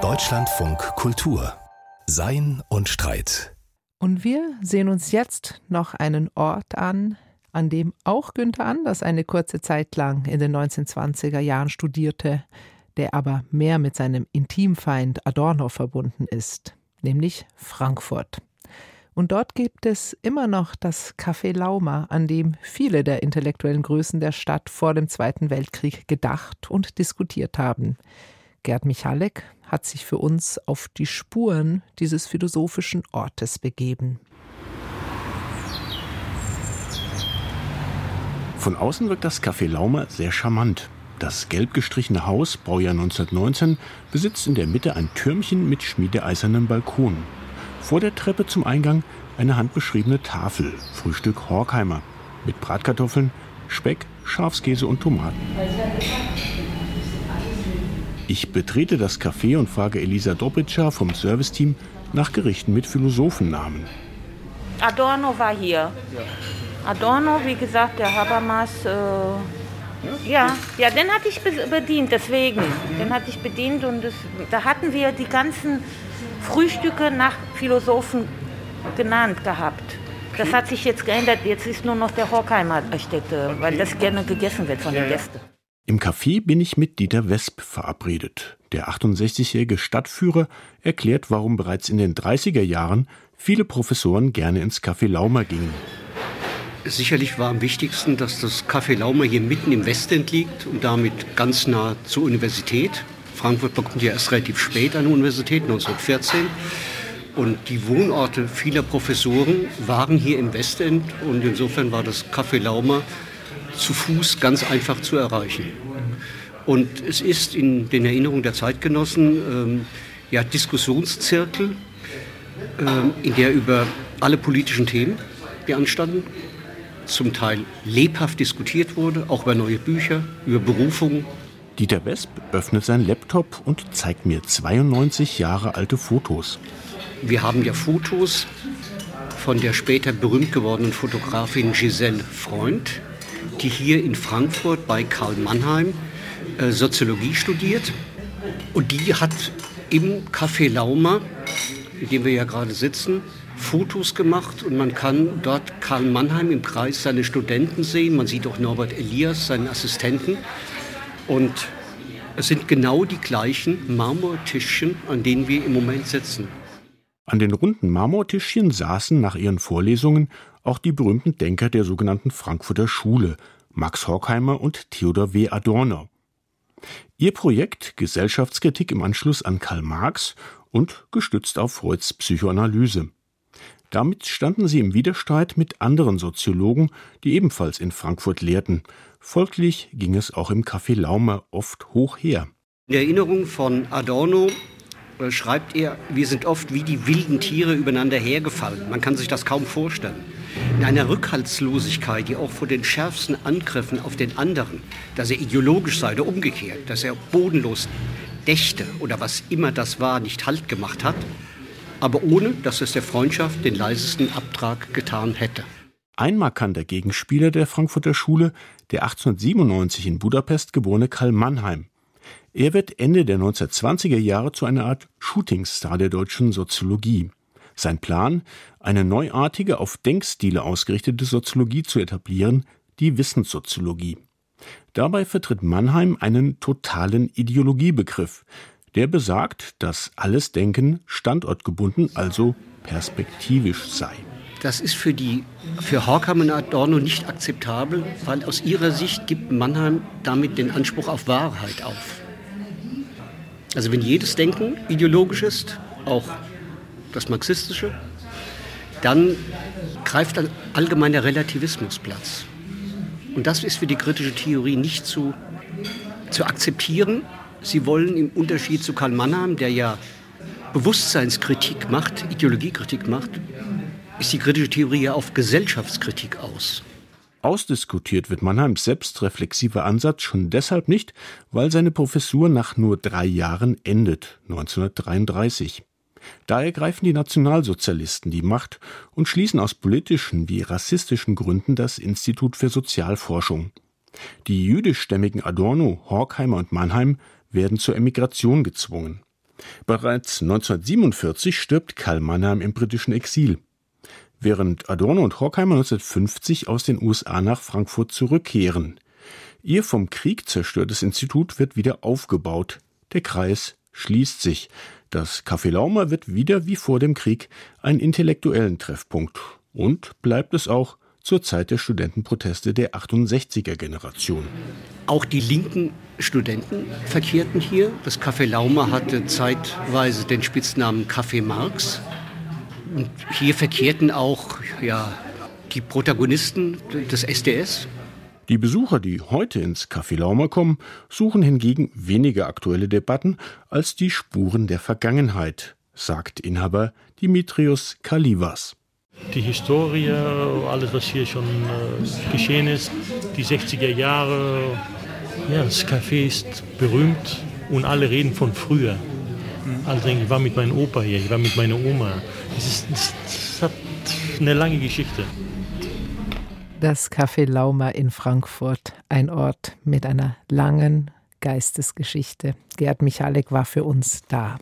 Deutschlandfunk Kultur Sein und Streit. Und wir sehen uns jetzt noch einen Ort an, an dem auch Günther Anders eine kurze Zeit lang in den 1920er Jahren studierte, der aber mehr mit seinem Intimfeind Adorno verbunden ist, nämlich Frankfurt. Und dort gibt es immer noch das Café Lauma, an dem viele der intellektuellen Größen der Stadt vor dem Zweiten Weltkrieg gedacht und diskutiert haben. Gerd Michalek hat sich für uns auf die Spuren dieses philosophischen Ortes begeben. Von außen wirkt das Café Laumer sehr charmant. Das gelb gestrichene Haus, Baujahr 1919, besitzt in der Mitte ein Türmchen mit schmiedeeisernem Balkon. Vor der Treppe zum Eingang eine handbeschriebene Tafel, Frühstück Horkheimer, mit Bratkartoffeln, Speck, Schafskäse und Tomaten. Ich betrete das Café und frage Elisa Dobritscher vom Serviceteam nach Gerichten mit Philosophennamen. Adorno war hier. Adorno, wie gesagt, der Habermas. Äh, ja, ja, den hatte ich bedient, deswegen. Den hatte ich bedient und das, da hatten wir die ganzen Frühstücke nach Philosophen genannt gehabt. Das hat sich jetzt geändert. Jetzt ist nur noch der Horkheimer Städte, weil das gerne gegessen wird von den Gästen. Im Café bin ich mit Dieter Wesp verabredet. Der 68-jährige Stadtführer erklärt, warum bereits in den 30er Jahren viele Professoren gerne ins Café Laumer gingen. Sicherlich war am wichtigsten, dass das Café Laumer hier mitten im Westend liegt und damit ganz nah zur Universität. Frankfurt bekommt ja erst relativ spät eine Universität, 1914. Und die Wohnorte vieler Professoren waren hier im Westend und insofern war das Café Laumer zu Fuß ganz einfach zu erreichen. Und es ist in den Erinnerungen der Zeitgenossen ähm, ja, Diskussionszirkel, ähm, in der über alle politischen Themen, die anstanden, zum Teil lebhaft diskutiert wurde, auch über neue Bücher, über Berufungen. Dieter Wesp öffnet sein Laptop und zeigt mir 92 Jahre alte Fotos. Wir haben ja Fotos von der später berühmt gewordenen Fotografin Giselle Freund, die hier in Frankfurt bei Karl Mannheim äh, Soziologie studiert. Und die hat im Café Lauma, in dem wir ja gerade sitzen, Fotos gemacht und man kann dort Karl Mannheim im Kreis seine Studenten sehen. Man sieht auch Norbert Elias, seinen Assistenten. Und es sind genau die gleichen Marmortischchen, an denen wir im Moment sitzen. An den runden Marmortischchen saßen nach ihren Vorlesungen auch die berühmten Denker der sogenannten Frankfurter Schule, Max Horkheimer und Theodor W. Adorno. Ihr Projekt Gesellschaftskritik im Anschluss an Karl Marx und gestützt auf Freuds Psychoanalyse. Damit standen sie im Widerstreit mit anderen Soziologen, die ebenfalls in Frankfurt lehrten. Folglich ging es auch im Café Laumer oft hoch her. In Erinnerung von Adorno äh, schreibt er, wir sind oft wie die wilden Tiere übereinander hergefallen. Man kann sich das kaum vorstellen. In einer Rückhaltslosigkeit, die auch vor den schärfsten Angriffen auf den anderen, dass er ideologisch sei oder umgekehrt, dass er bodenlos dächte oder was immer das war, nicht Halt gemacht hat, aber ohne, dass es der Freundschaft den leisesten Abtrag getan hätte. Ein markanter Gegenspieler der Frankfurter Schule, der 1897 in Budapest geborene Karl Mannheim. Er wird Ende der 1920er Jahre zu einer Art Shootingstar der deutschen Soziologie. Sein Plan, eine neuartige, auf Denkstile ausgerichtete Soziologie zu etablieren, die Wissenssoziologie. Dabei vertritt Mannheim einen totalen Ideologiebegriff, der besagt, dass alles Denken standortgebunden, also perspektivisch sei. Das ist für, die, für Horkham und Adorno nicht akzeptabel, weil aus ihrer Sicht gibt Mannheim damit den Anspruch auf Wahrheit auf. Also wenn jedes Denken ideologisch ist, auch das marxistische, dann greift ein allgemeiner Relativismus Platz. Und das ist für die kritische Theorie nicht zu, zu akzeptieren, Sie wollen im Unterschied zu Karl Mannheim, der ja Bewusstseinskritik macht, Ideologiekritik macht, ist die kritische Theorie ja auf Gesellschaftskritik aus. Ausdiskutiert wird Mannheims selbstreflexiver Ansatz schon deshalb nicht, weil seine Professur nach nur drei Jahren endet, 1933. Da ergreifen die Nationalsozialisten die Macht und schließen aus politischen wie rassistischen Gründen das Institut für Sozialforschung. Die jüdischstämmigen Adorno, Horkheimer und Mannheim werden zur Emigration gezwungen. Bereits 1947 stirbt Karl Mannheim im britischen Exil. Während Adorno und Horkheimer 1950 aus den USA nach Frankfurt zurückkehren. Ihr vom Krieg zerstörtes Institut wird wieder aufgebaut. Der Kreis schließt sich. Das Café Laumer wird wieder wie vor dem Krieg ein intellektuellen Treffpunkt und bleibt es auch zur Zeit der Studentenproteste der 68er Generation. Auch die linken Studenten verkehrten hier. Das Café Laumer hatte zeitweise den Spitznamen Café Marx. Und hier verkehrten auch ja, die Protagonisten des SDS. Die Besucher, die heute ins Café Laumer kommen, suchen hingegen weniger aktuelle Debatten als die Spuren der Vergangenheit, sagt Inhaber Dimitrios Kalivas. Die Historie, alles was hier schon äh, geschehen ist, die 60er Jahre, ja, das Café ist berühmt und alle reden von früher. Also ich war mit meinem Opa hier, ich war mit meiner Oma. Es, ist, es hat eine lange Geschichte. Das Café Lauma in Frankfurt, ein Ort mit einer langen Geistesgeschichte. Gerd Michalek war für uns da.